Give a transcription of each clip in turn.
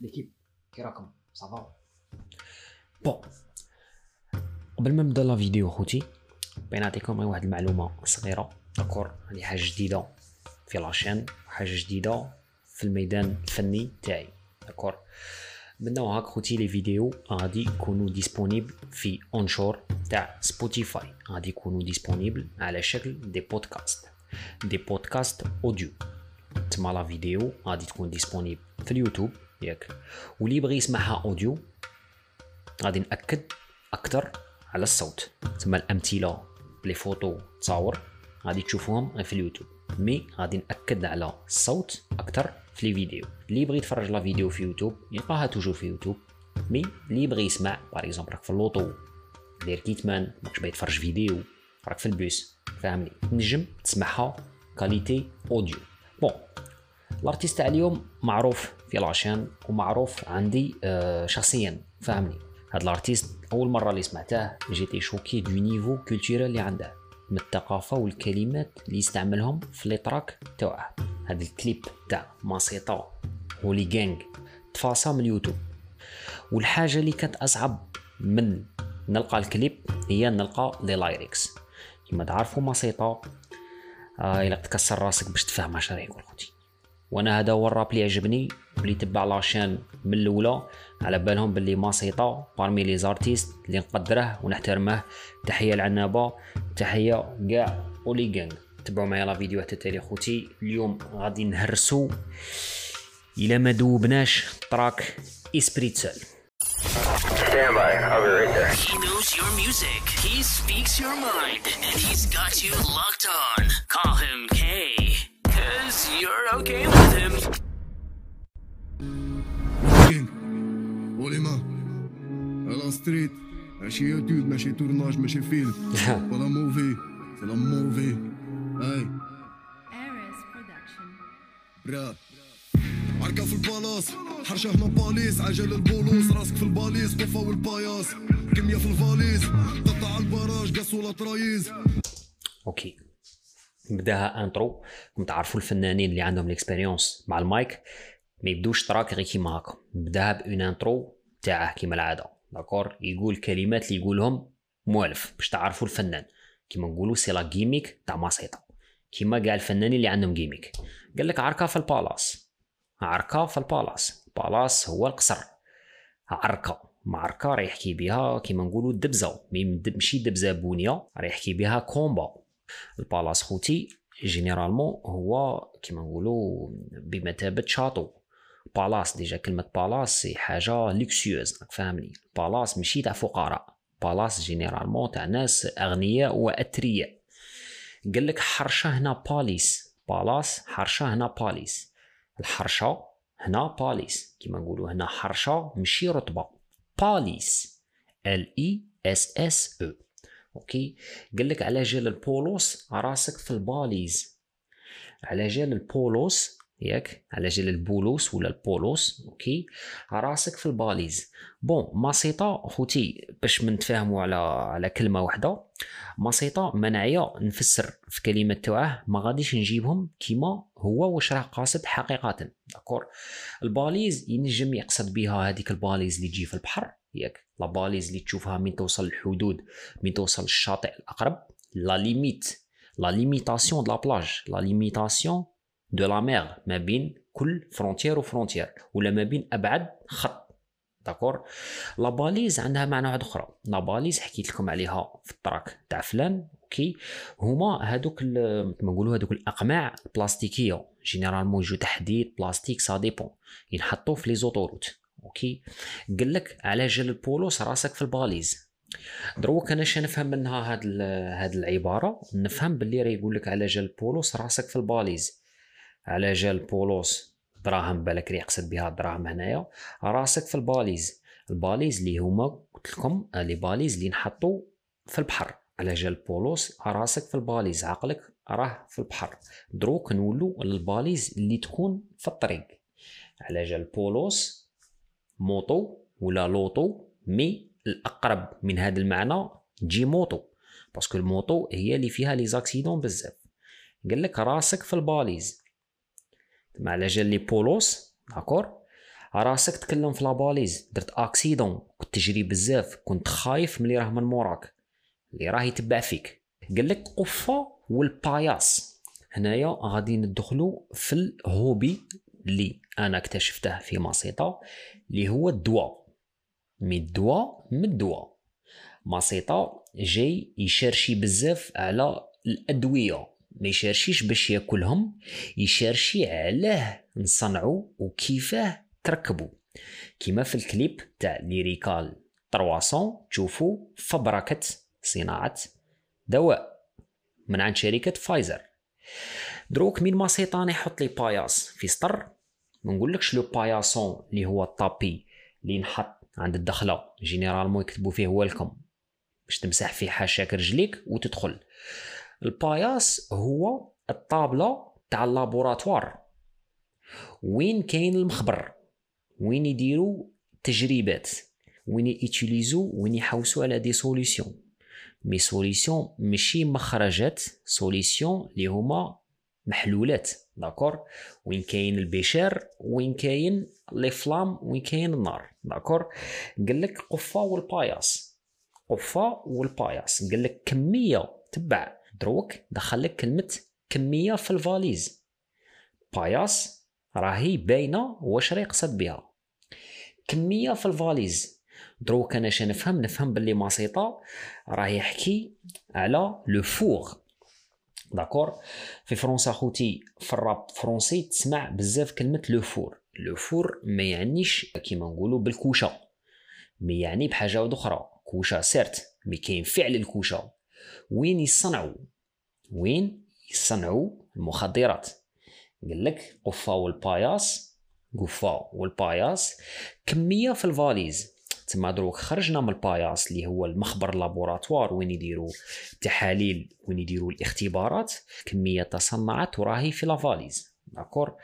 l'équipe كي راكم ça va bon قبل ما نبدا la vidéo خوتي بغي نعطيكم غير واحد المعلومة صغيرة d'accord هذه حاجة جديدة في la chaîne حاجة جديدة في الميدان الفني تاعي d'accord من نوع هاك خوتي les vidéos غادي يكونوا disponibles في اونشور تاع Spotify غادي يكونوا disponibles على شكل des podcasts des podcasts audio تما la vidéo غادي تكون disponible في اليوتيوب. ياك. واللي يبغي يسمعها audio غادي نأكد أكثر على الصوت. تما الأمثلة ب les photos تصاور غادي تشوفوهم غير في اليوتيوب. mais غادي نأكد على الصوت أكثر في les vidéos. اللي يبغي يتفرج la vidéo في يوتيوب يلقاها toujours في يوتيوب. mais اللي يبغي يسمع par exemple راك في l'auto داير kit main ماكش باغي تفرج فيديو راك في البوس. فاهمني تنجم تسمعها qualité audio bon l'artiste تاع اليوم معروف في la chaîne ومعروف عندي آه شخصيا فاهمني هاد l'artiste أول مرة اللي سمعته j'étais choqué du niveau culturel اللي عنده من الثقافة والكلمات اللي يستعملهم في les tracks تاعه. هاد الكليب تاع ماسيطا هولي جانج تفاصا من اليوتيوب. والحاجة اللي كانت أصعب من نلقى الكليب هي نلقى les lyrics كما تعرفوا ماسيطا آه إلا تكسر راسك باش تفهم اش راه يقول خوتي. وأنا هذا هو الراب اللي عجبني واللي تبع la chaîne من الأولى على بالهم باللي ماسيطا parmi les artistes اللي نقدره ونحترمه تحية العنابه تحية كاع اولي جانج تبعوا معايا la vidéo حتى تالي خوتي اليوم غادي نهرسو إلى ما دوبناش تراك اسبريتسل Stand by. I'll be right there. He knows your music. He speaks your mind. And he's got you locked on. Call him K. You're okay with him. كين وليما على ستريت ماشي يوتيوب ماشي تورناج ماشي فيلم ولا موفي ولا موفي اي Ares Production. برا عركة في البالاص حرشة هنا باليس عجل البولوس راسك في الباليس قفة والباياس كمية في الفاليز قطع البراج قص ولا ترايز أوكي نبداها انترو كم تعرفوا الفنانين اللي عندهم الاكسبيريونس مع المايك ما يبدوش تراك غير كيما هكا. نبداها بون انترو تاعه كيما العادة. داكور يقول كلمات اللي يقولهم مؤلف باش تعرفوا الفنان. كيما نقولوا c'est la gimmick تاع ماسيطا كيما كاع الفنانين اللي عندهم gimmick قال لك عركة في ال palace. عركة في ال palace. palace هو القصر. عركة. معركة راه يحكي بها كيما نقولوا دبزة. مي- ماشي دبزة بونية راه يحكي بها combat ال palace خوتي généralement هو كيما نقولوا بمثابة château. palace déjà كلمة palace c'est حاجة luxueuse راك فاهمني؟ palace ماشي تاع فقراء palace généralement تاع ناس أغنياء وأثرياء. قال لك حرشة هنا pas lisse palace حرشة هنا pas lisse الحرشة هنا pas lisse كيما نقولوا هنا حرشة ماشي رطبة. pas lisse L I S S E OK؟ قال لك على جال البولوس راسك في ال balise. على جال البولوس ياك؟ على جال البولوس ولا البولوس OK؟ راسك في ال balise. bon ماسيطا خوتي باش نتفاهموا على على كلمة واحدة ماسيطا منعيا نفسر في كلمة تاعه ما غاديش نجيبهم كيما هو واش راه قاصد حقيقة. d'accord؟ ال balise ينجم يقصد بها هذيك ال balise اللي تجي في البحر. ياك la balise اللي تشوفها من توصل للحدود من توصل للشاطئ الأقرب la limite la limitation de la plage la limitation de la mer ما بين كل frontière و frontière ولا ما بين أبعد خط. d'accord la balise عندها معنى واحد أخرى. la balise حكيت لكم عليها في ال track تاع فلان OK هما ال- كما نقولوا هادوك الأقماع البلاستيكيه généralement يجوا تحديد بلاستيك ça dépend ينحطوا في les autoroutes OK؟ قال لك على جال البولوس راسك في ال balise. دروك أنا نفهم منها هاد هاد العبارة؟ نفهم باللي راه يقول لك على جال البولوس راسك في ال balise. على جال البولوس دراهم بالك يقصد بها الدراهم هنايا. راسك في ال balise. ال balise اللي هما قلت لكم les balises اللي نحطوا في البحر. على جال البولوس راسك في ال balise عقلك راه في البحر. دروك نولوا لل balise اللي تكون في الطريق. على جال البولوس moto ولا l'auto mais الأقرب من هذا المعنى تجي moto parce que ال moto هي اللي فيها les accidents بزاف. قال لك راسك في ال balise. مع على جال لي بولوس d'accord؟ راسك تكلم في la balise درت accident كنت تجري بزاف كنت خايف ملي راه من موراك. اللي راه يتبع فيك. قال لك قفة وال paillasse. هنايا غادي ندخلوا في ال hobby اللي أنا اكتشفته في ماسيطا. اللي هو الدواء. mais الدواء من الدواء. ماسيطا جاي يشارشي بزاف على الأدوية. ما يشارشيش باش ياكلهم يشارشي علاه نصنعوا وكيفاه تركبوا كيما في الكليب تاع Lyrica 300 تشوفوا فبركة صناعة دواء من عند شركة فايزر. دروك مين ماسيطا يحط les paillasses في سطر. ما نقولكش le paillasson اللي هو ال tapis اللي نحط عند الدخلة. généralement يكتبوا فيه welcome باش تمسح فيه حاشاك رجليك وتدخل. ال paillasse هو الطابلة تاع ال laboratoire. وين كاين المخبر؟ وين يديروا تجريبات؟ وين يتيليزو؟ وين يحوسوا على des solutions mais solutions ماشي مخرجات solutions اللي هما محلولات. d'accord وين كاين البشار وين كاين les flammes وين كاين النار d'accord. قال لك قفه وال paillasse قفة وال paillasse. قال لك كمية تبع دروك دخل لك كلمة كمية في ال valise. paillasse راهي باينة واش راه يقصد بها. كمية في الفاليز. دروك أنا شنو نفهم باللي ماسيطا راه يحكي على le four. d'accord في فرنسا خوتي في ال rap français تسمع بزاف كلمه le four le four ما يعنيش كيما نقولوا بالكوشه mais يعني بحاجه أخرى كوشه certes mais كاين فعل الكوشه وين يصنعوا وين يصنعوا المخدرات قال لك قفه والباياس قفه والباياس كميه في الفاليز تما دروك خرجنا من الباياس اللي هو المخبر لابوراتوار وين يديروا تحاليل وين يديروا الاختبارات كمية تصنعت وراهي في لافاليز. داكور؟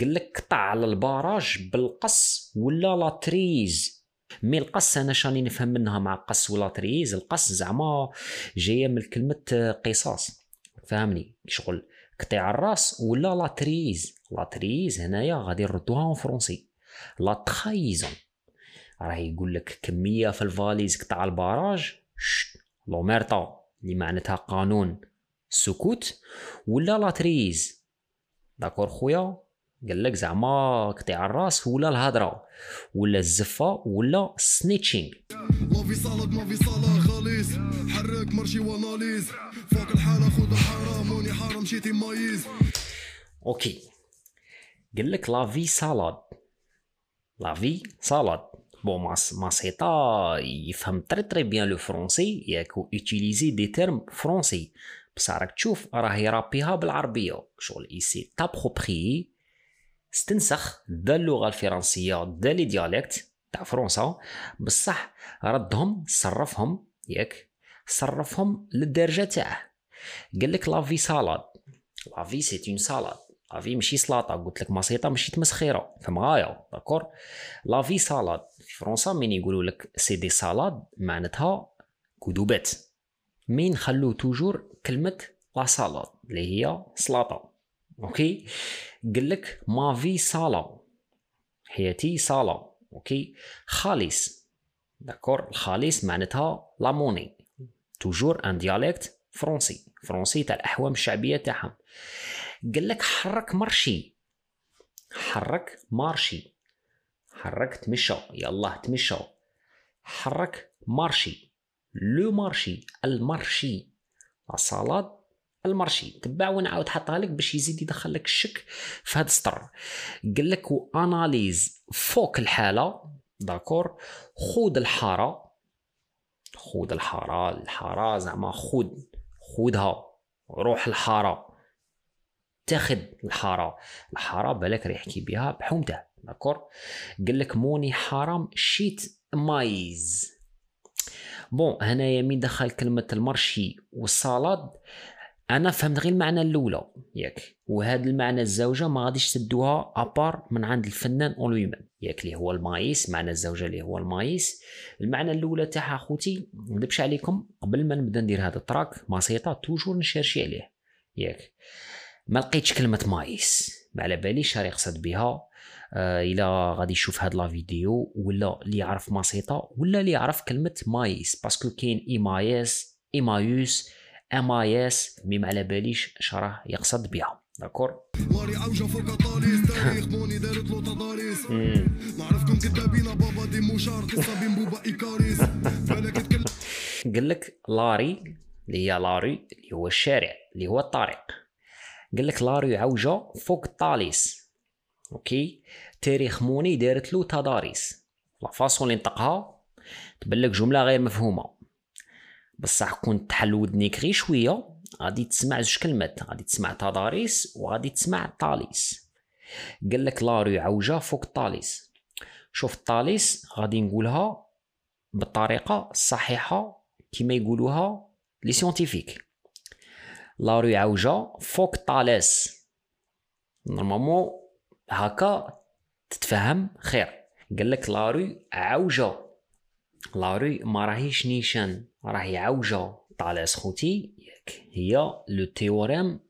قال لك قطع على الباراج بالقص ولا لاتريز. مي القص أنا شاني نفهم منها مع قص ولا تريز القص زعما جاية من كلمه قصاص. فهمني شغل؟ قطيع الراس ولا لاتريز. لاتريز هنايا غادي نردوها اون فرونسي لا تخايزون راه يقول لك كمية في الفاليز قطع الباراج. شت لوميرتا اللي معناتها قانون السكوت ولا لاتريز؟ داكور خويا. قال لك زعما قطيع الراس ولا الهضره ولا الزفة ولا سنيتشينغ لا في صالد ما في صالة خالص. حرك مرشي واناليز فوق الحالة خذ حرام وني حرام مشيتي مايز. OK. قال لك la vie salade la vie salade bon ماس ماسيطا يفهم très très bien le français ياك utilisé des termes français بصح راك تشوف راه يرابيها بالعربيه شغل s'est approprié استنسخ دا اللغة الفرنسيه دا les dialectes تاع فرنسا بصح ردهم صرفهم ياك صرفهم للدرجه تاعه قال لك la vie salade la vie c'est une salade la vie ماشي سلاطه قلت لك ماشي تمسخيره فهم غايه d'accord la vie salade في فرنسا من يقولوا لك c'est des salades معناتها كذوبات مين خلو toujours كلمة la salade اللي هي سلاطة. OK؟ قال لك ما في صالا حياتي صالا OK؟ خالص. d'accord؟ الخالص معناتها la monnaie toujours en dialecte français français تاع الأحوام الشعبية تاعهم. قال لك حرك marché حرك marché. حرك تمشى. يلا تمشى. حرك marché. le marché ال marché. la salade ال marché. تبع وين عاود حطها لك باش يزيد يدخل لك الشك في هذا السطر. قال لك analyse فوق الحالة. داكور. خود الحارة. خود الحارة. الحارة زعما خود. خودها. روح الحارة. تاخد الحارة. الحارة بالك راه يحكي بها بحومته. داكور قال لك موني حرام شيت مايز. بون هنايا مين دخل كلمة المرشي والصالاد أنا فهمت غير المعنى الأولى ياك. وهذا المعنى الزوجة ما غاديش تدوها أبار من عند الفنان اون لوي ياك اللي هو المايس معنى الزوجة اللي هو المايس. المعنى الأولى تاعها خوتي نكذبش عليكم قبل ما نبدا ندير هذا ال track ماسيطا toujours نشارشي عليه. ياك. ما لقيتش كلمة مايس. ما على باليش راه يقصد بها إلا غادي يشوف هاد la vidéo ولا اللي يعرف ماسيطا ولا اللي يعرف كلمة مايس. parce que كاين إيمايس إيمايوس امايس mais ما على باليش اش راه يقصد بها d'accord؟ عوجة فوق طاليس تاريخ monnaie دارت له تضاريس نعرفكم كدابين بابا des mouchards قصة بين بوبا إيكاريس. بالك تكلم قال لك la rue اللي هي la rue اللي هو الشارع اللي هو الطريق. قال لك la rue عوجة فوق الطاليس أوكي؟ تاريخ monnaie دارت له تضاريس. la façon اللي نطقها تبان لك جملة غير مفهومة. بصح كنت تحل ودنيك غير شوية غادي تسمع زوج كلمات. غادي تسمع تضاريس وغادي تسمع طاليس. قال لك la rue عوجة فوق الطاليس شوف الطاليس غادي نقولها بالطريقة الصحيحة كما يقولوها les scientifiques. la rue عوجة فوق طالس normalement هكا تتفهم؟ خير. قال لك la rue عوجة la rue ما راهيش نيشان راهي عوجة طالس خوتي هي le théorème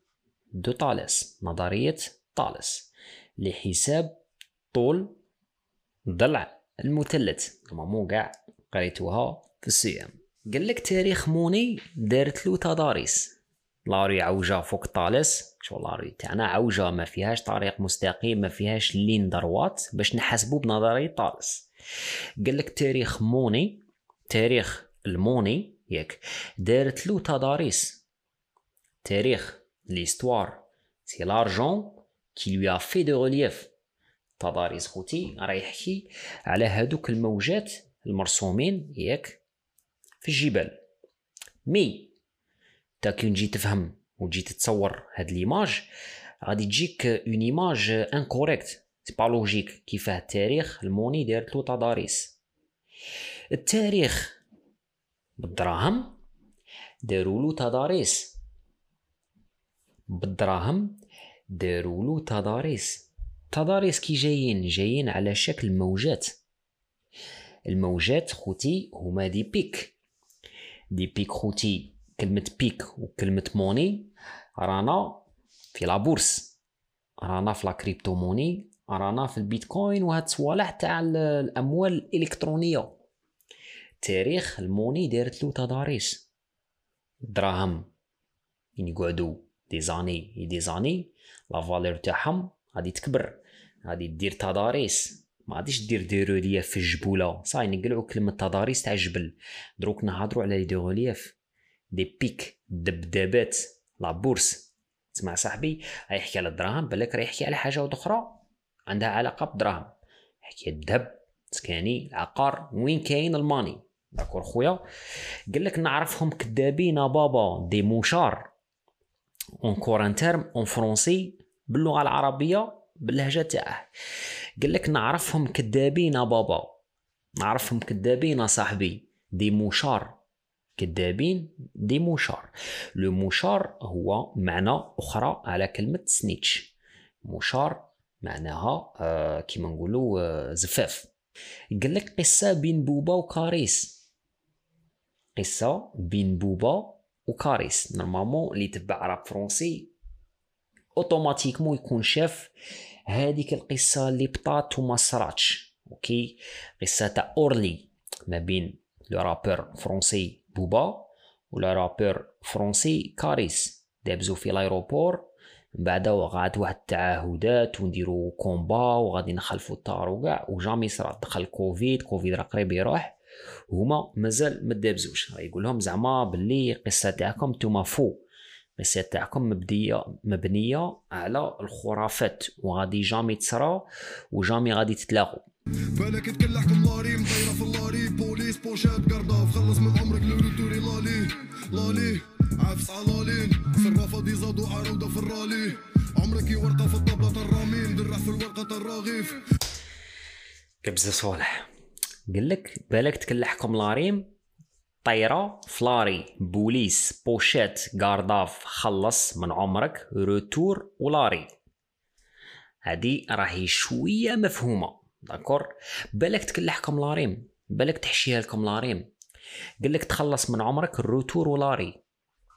de Thalès نظرية طالس لحساب طول ضلع المثلث. normalement كاع قريتوها في ال CEM قال لك تاريخ monnaie دارت له تضاريس. la rue عوجة فوق طالس شو la rue تاعنا عوجة ما فيهاش طريق مستقيم ما فيهاش ligne droite باش نحسبو بنظرية طالس قال لك تاريخ monnaie تاريخ ال monnaie ياك دارت له تضاريس. تاريخ l'histoire. c'est l'argent qui lui fait du relief تضاريس خوتي راه يحكي على هادوك الموجات المرسومين ياك في الجبال. mais تا كي نجي تفهم وتجي تتصور هاد l'image غادي تجيك une image incorrecte c'est pas logique كيفاه؟ التاريخ ال monnaie دارت له تضاريس التاريخ بالدراهم داروا له تضاريس بالدراهم داروا له تضاريس تضاريس كي جايين؟ جايين على شكل موجات. الموجات خوتي هما des pics. des pics خوتي كلمة pic وكلمة monnaie رانا في la bourse. رانا في la crypto monnaie رانا في البيتكوين وهاد الصوالح تاع ال- الأموال الإلكترونية. تاريخ ال monnaie دارت له تضاريس الدراهم يعني يقعدوا des années des années la valeur تاعهم غادي تكبر غادي دير تضاريس ما غاديش دير des reliefs في الجبوله صاي نقلعوا كلمة تضاريس تاع الجبل دروك نهضروا على des reliefs des pics دبدابات la bourse تسمع صاحبي؟ راه يحكي على الدراهم بالك راه يحكي على حاجة أخرى. عندها علاقة بالدراهم. يحكي الذهب سكاني العقار وين كاين ال money؟ d'accord خويا. قال لك نعرفهم كدابين بابا des mouchards. encore un terme en français باللغة العربية باللهجة تاعه. قال لك نعرفهم كدابين بابا. نعرفهم كدابين صاحبي des mouchards. كدابين des mouchards. le mouchard هو معنى أخرى على كلمة snitch mouchard معناها آه كيما نقولوا آه زفاف. قال لك قصة بين بوبا وكاريس. قصة بين بوبا وكاريس. normalement اللي تبع rap français automatiquement يكون شاف هذيك القصة اللي بطات وما صراتش أوكي؟ قصة تاع أورلي ما بين le rappeur français بوبا ولا رابور فرونسي كاريس دابزو في l'aéroport من بعد وقعت واحد التعهدات ونديرو combat وغادي نخلفو الطار وكاع و jamais صرا دخل كوفيد كوفيد راه قريب يروح هما مازال ما دابزوش راه يقول لهم زعما باللي القصة تاعكم نتوما faux القصة تاعكم مبديه مبنيه على الخرافات وغادي jamais تصرا و jamais غادي تتلاقوا بالك تكلحكم la rime كبزة صالح قال لك بالك تكلحكم لاريم؟ طيرة فلاري بوليس بوشات قارداف خلص من عمرك روتور ولاري. هادي راهي شوية مفهومة داكور؟ بالك تكلحكم لاريم بالك تحشيها لكم لاريم. قال لك تخلص من عمرك الروتور ولاري.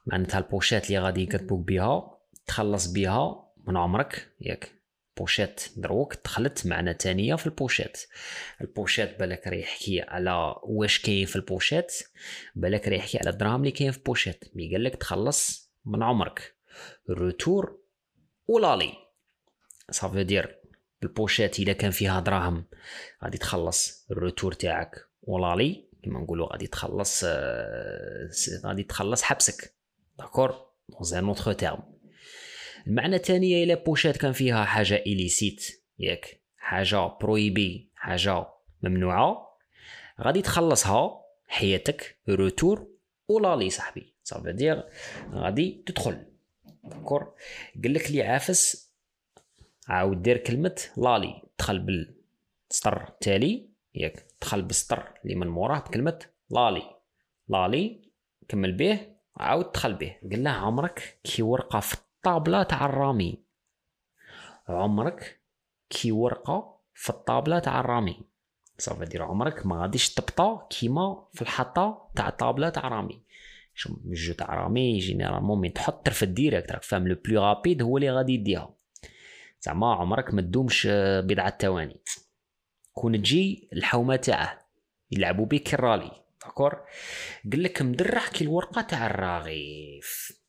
معناتها البوشات اللي غادي يكتبوك بها تخلص بها من عمرك ياك. pochette دروك دخلت معنى تانية في ال pochette. ال pochette بالك راه يحكي على واش كاين في ال pochette بالك راه يحكي على الدراهم اللي كاين في ال pochette. mais قال لك تخلص من عمرك. retour و l'aller صافي دير ال pochette اذا كان فيها دراهم غادي تخلص ال retour تاعك و l'aller كما نقولوا غادي تخلص آه، غادي تخلص حبسك. d'accord donc en autres termes المعنى الثانية إلا بوشات كان فيها حاجة illicite ياك. حاجة prohibée حاجة ممنوعة. غادي تخلصها حياتك retour و l'aller صاحبي. صافي دير غادي تدخل. d'accord قال لك لي عافس عاود دير كلمة l'aller دخل بالسطر التالي ياك. دخل بالسطر اللي من موراه بكلمة l'aller l'aller كمل به عاود دخل به. قال له عمرك كي ورقة في الطابلة تاع الرامي. عمرك كي ورقة في الطابلة تاع الرامي. صافي دير عمرك ما غاديش تبطا كيما في الحطة تاع الطابلة تاع رامي شو الجو تاع رامي généralement مين تحط ترفد direct راك فاهم le plus rapide هو اللي غادي يديها. زعما عمرك ما تدومش آه، بضعة ثواني. كون تجي الحومة تاعه يلعبوا بك كالرامي d'accord؟ قال لك مدرح كي الورقة تاع الرغيف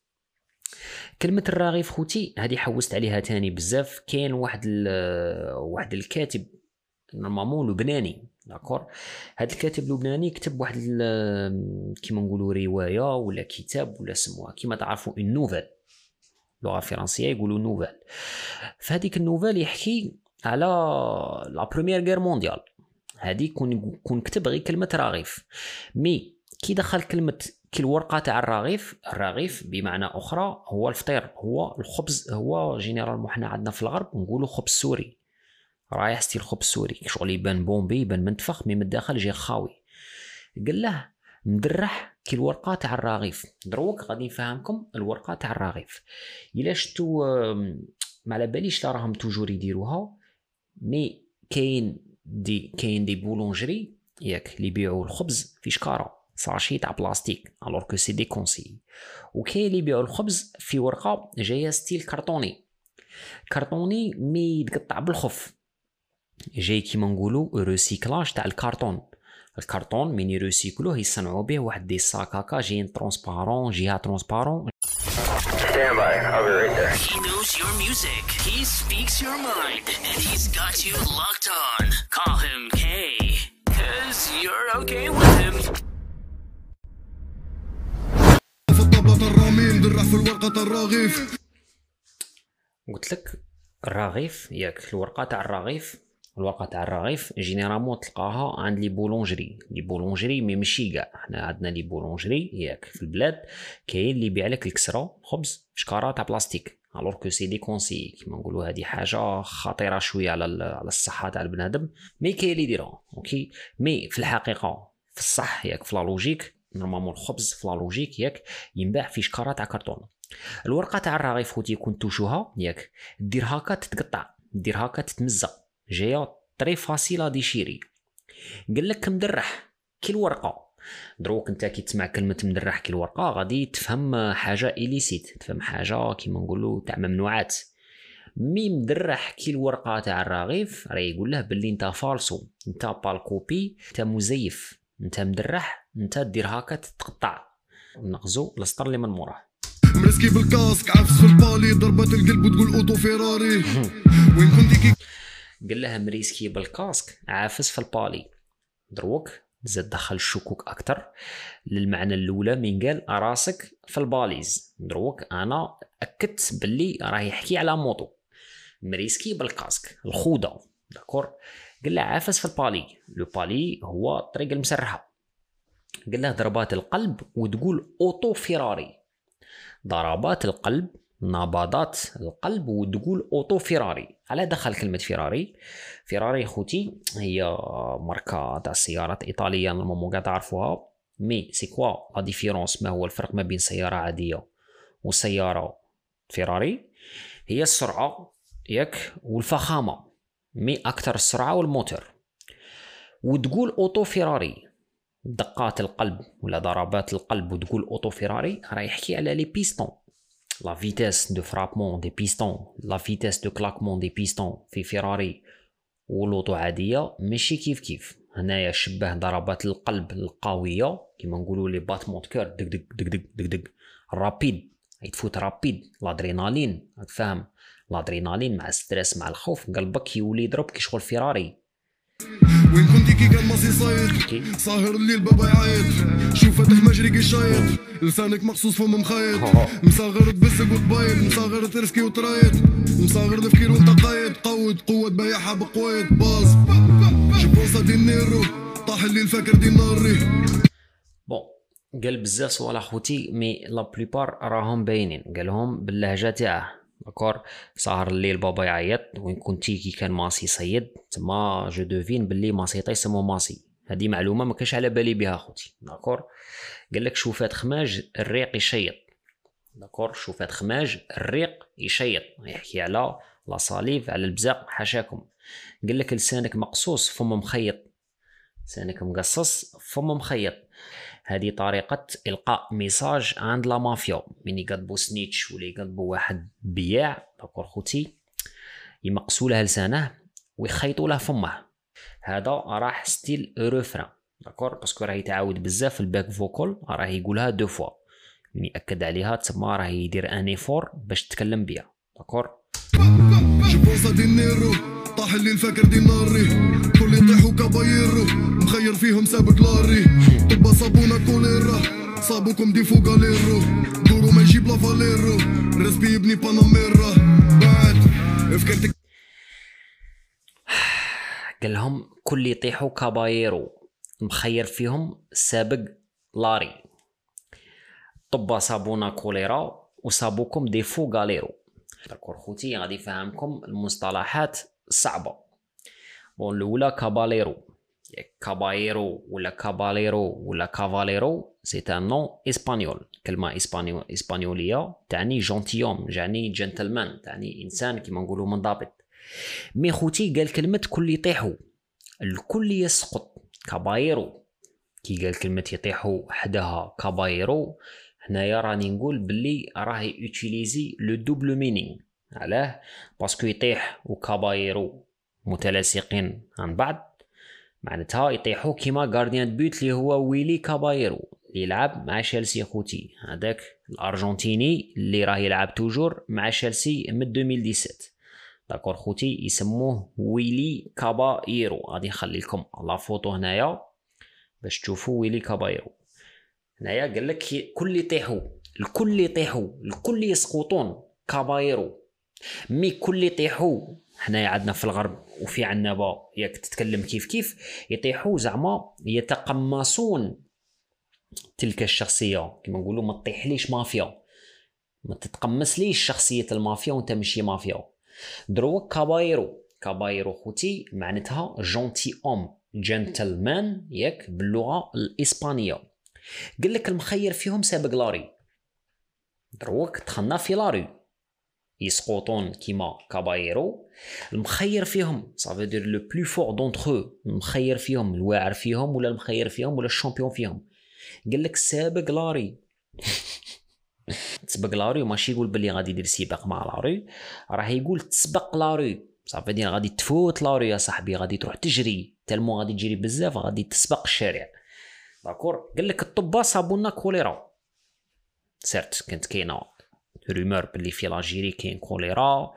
كلمة الرغيف خوتي هذه حوست عليها تاني بزاف. كاين واحد واحد الكاتب normalement لبناني d'accord. هذا الكاتب اللبناني كتب واحد كيما نقولوا رواية ولا كتاب ولا سموها كيما تعرفوا une nouvelle اللغة الفرنسيه يقولوا nouvelle فهذيك ال nouvelle يحكي على la première guerre mondiale هذه كون كون كتب غير كلمة رغيف mais كي دخل كلمة كي الورقة تاع الرغيف الرغيف بمعنى أخرى هو الفطير هو الخبز هو généralement حنا عندنا في الغرب نقولوا خبز سوري. رايح style خبز سوري شغل يبان bombé يبان منتفخ mais من الداخل جاي خاوي. قال له مدرح كي الورقة تاع الرغيف. دروك غادي نفهمكم الورقة تاع الرغيف. إلا شتو ما على باليش راهم toujours يديروها mais كاين des كاين des boulangeries ياك اللي يبيعوا الخبز في شكارة. sachet تاع بلاستيك alors que c'est déconseillé وكاين اللي يبيعوا الخبز في ورقة جاية style كرتوني كرتوني mais يتقطع بالخف جاي كيما نقولوا recyclage تاع الكرتون الكرتون من يروسيكلوه يصنعوا به واحد des sacs هكا جايين transparent جهة transparent Stand by. I'll be right there. He knows your music. He speaks your mind. And he's got you locked on. Call him K. Cause you're okay with him. الطابلة الرامي مدرح كي الورقة الرغيف. قلت لك الرغيف ياك الورقة تاع الرغيف الورقة تاع الرغيف généralement تلقاها عند les boulangeries les boulangeries mais ماشي كاع حنا عندنا les boulangeries ياك في البلاد كاين اللي يبيع لك الكسرة خبز شكارة تاع بلاستيك. alors que c'est déconseillé كيما نقولوا هذه حاجة خطيرة شوية على على الصحة تاع البنادم mais كاين اللي يديرها OK mais في الحقيقة في الصح ياك في la logique normalement الخبز في logique ياك ينباع في شكاره تاع كرتون الورقه تاع الرغيف خوتي كون توشوها ياك دير هكا تتقطع دير هكا تتمزق جاية طري facile à déchirer قال لك مدرح كي الورقه دروك انت كي تسمع كلمه مدرح كي الورقه غادي تفهم حاجة illicite تفهم حاجة كيما نقولوا تاع ممنوعات mais مدرح كي الورقه تاع الرغيف راه يقول له باللي انت فالسو انت بال copie انت مزيف انت مدرح انت دير هكا تتقطع. نغزو السطر اللي من موراه مرسكي بال casque عفس في ال palier ضربات القلب وتقول auto فيراري. وين كنتي كي قال لها مريسكي بال casque عافس في ال palier. دروك زاد دخل الشكوك أكثر للمعنى الأولى من قال راسك في الباليز. دروك أنا أكدت باللي راه يحكي على moto مريسكي بال casque الخوذه d'accord؟ قال له عافس في ال palier. le palier هو الطريق المسرحة. قال له ضربات القلب وتقول auto فيراري. ضربات القلب نبضات القلب وتقول auto فيراري. على دخل كلمة فيراري. فيراري خوتي هي ماركة تاع السيارات إيطالية normalement قاع تعرفوها mais c'est quoi la différence ما هو الفرق ما بين سيارة عادية وسيارة فيراري؟ هي السرعة ياك والفخامة. mais أكثر السرعة والموتور وتقول auto فيراري. دقات القلب ولا ضربات القلب وتقول auto فيراري راه يحكي على les pistons. la vitesse de frappement des pistons la vitesse de claquement des pistons في فيراري. و l'auto عادية ماشي كيف كيف. هنايا شبه ضربات القلب القوية كيما نقولوا les battements cœur دك دك دك دك دك دك rapide يتفوت rapide l'adrénaline راك فاهم. l'adrénaline مع ال stress مع الخوف قلبك يولي يضرب كي شغل فيراري. وين كنتي كي كان ماسي صايد ساهر الليل بابا يعيط. شوف فاتح مجري كي شايط لسانك مخصوص فم مخايط مصغر تبسق وتبايض مصغر ترسكي وترايط مصغر تفكير وانت قايد قود قوة تبيعها بقويت. باص. جبونسا دينيرو طاح الليل فاكر ديناري بون قال بزاف صوالح خوتي مي لا بليبار راهم باينين. قالهم باللهجة تاعه. داكور سهر الليل بابا يعيط وين كنتي كي كان ماسي صيد تما جو دوفين باللي ماسيطا يسمو ماسي. هذه معلومة ما كانش على بالي بها خوتي داكور قال لك شوفات خماج الريق يشيط. d'accord شوفات خماج الريق يشيط. يحكي على la salive على البزاق حاشاكم. قال لك لسانك مقصوص فم مخيط. لسانك مقصص فم مخيط. هذه طريقة إلقاء message عند la mafia. من يقضبوا snitch ولا يقضبوا واحد بياع d'accord خوتي يمقسوا له لسانه ويخيطوا له فمه. هذا راح ستيل روفران داكور؟ باسكو راه يتعاود بزاف في الباك فوكول راه يقولها دو فوا. من ياكد عليها تما راه يدير ان إيفور باش تتكلم بها داكور؟ طاح الليل فاكر ديناري كل كابايرو مخير فيهم سابق لاري طبا صابونا كوليرا. صابوكم دي فوق غاليرو. دورو ما يجيب لا فاليرو. رزبي يبني باناميرا بعد. فكرتك قال لهم كل يطيحوا caballero. مخير فيهم سابق la rue الطبا صابونا كوليرا وصابوكم des faux galero. d'accord خوتي غادي نفهمكم المصطلحات الصعبة. bon الاولى caballero ياك caballero ولا caballero ولا cavalero c'est un nom espagnol كلمه اسبانيو اسبانيوليه تعني gentilhomme يعني جنتلمان تعني انسان كيما نقولوا منضبط mais خوتي قال كلمه كل يطيحوا الكل يسقط caballero كي قال كلمه يطيحوا حداها caballero هنايا راني نقول باللي راه يutiliser le double meaning علاه parce que يطيح و caballero متلاصقين عن بعض معناتها يطيحوا كيما gardien de but اللي هو ويلي كابايرو اللي يلعب مع تشيلسي خوتي. هذاك الأرجنتيني اللي راه يلعب toujours مع تشيلسي من 2017 d'accord خوتي يسموه ويلي كابايرو. غادي نخلي لكم la photo هنايا باش تشوفوا ويلي كابايرو. هنايا قال لك كل يطيحوا الكل يطيحوا الكل يسقطون caballero. mais كل يطيحوا حنايا عندنا في الغرب وفي عنابة ياك تتكلم كيف كيف يطيحوا زعما يتقمصون تلك الشخصية. كما نقولوا ما تطيحليش مافيا ما تتقمصليش شخصية المافيا وانت ماشي مافيا. دروك caballero caballero خوتي معناتها gentilhomme gentleman ياك باللغة الإسبانية. قال لك المخير فيهم سابق la rue. دروك دخلنا في la rue. يسقطون كيما caballero. المخير فيهم ça veut dire le plus fort d'entre المخير فيهم الواعر فيهم ولا المخير فيهم ولا ال champion فيهم. قال لك سابق la rue. تسبق la rue ماشي يقول باللي غادي يدير سباق مع la rue. راه يقول تسبق la rue. ça veut dire غادي تفوت la rue يا صاحبي غادي تروح تجري. tellement غادي تجري بزاف غادي تسبق الشارع. d'accord قال لك الطبا صابونا كوليرا. surtout كانت كاينة rumeur باللي في l'Algérie كاين كوليرا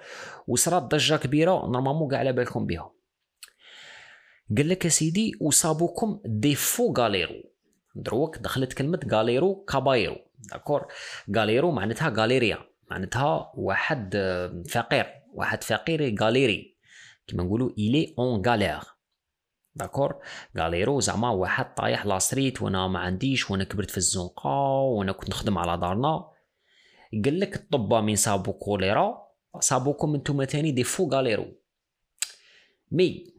وصرات ضجه كبيره normalement كاع على بالكم بها قال لك سيدي وصابوكم دي فو غاليرو دروك دخلت كلمه غاليرو كابايرو داكور غاليرو معناتها غاليريا معناتها واحد فقير واحد فقير غاليري كيما نقولوا إلي اون غالير داكور غاليرو زعما واحد طايح لا ستريت وأنا ما عنديش وأنا كبرت في الزنقه وأنا كنت نخدم على دارنا قال لك الطبا من صابو كوليرا صابوكم انتوما تاني des faux galero. mais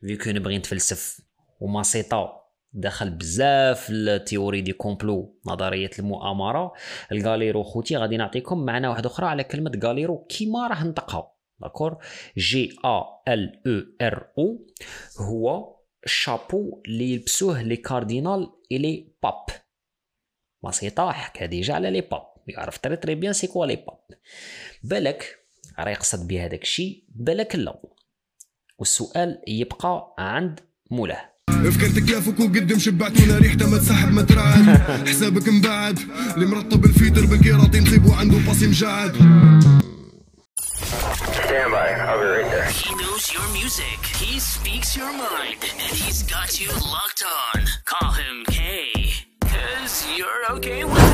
vu que نبغي نتفلسف. وماسيطا. دخل بزاف في ال théorie du complot. نظرية المؤامرة. ال galero خوتي غادي نعطيكم معنى واحد أخرى على كلمة galero. كيما راه نطقها d'accord؟ G A L E R O هو الشابو اللي يلبسوه les cardinal et les papes. بسيطة حكى ديجا على لي باب. يعرف تري تري بيان سي كوا لي با بالك راه يقصد بها داك الشيء بالك لا والسؤال يبقى عند مولاه فكرتك يافك وقدم شبعتونا ريحته ما تسحب ما ترعد حسابك مبعد اللي مرطب الفيتر بالكيراطين نصيبو عنده باصي مجعد Stand by. I'll be right there. He knows your music. He speaks your mind. And he's got you locked on. Call him K. Cause you're okay with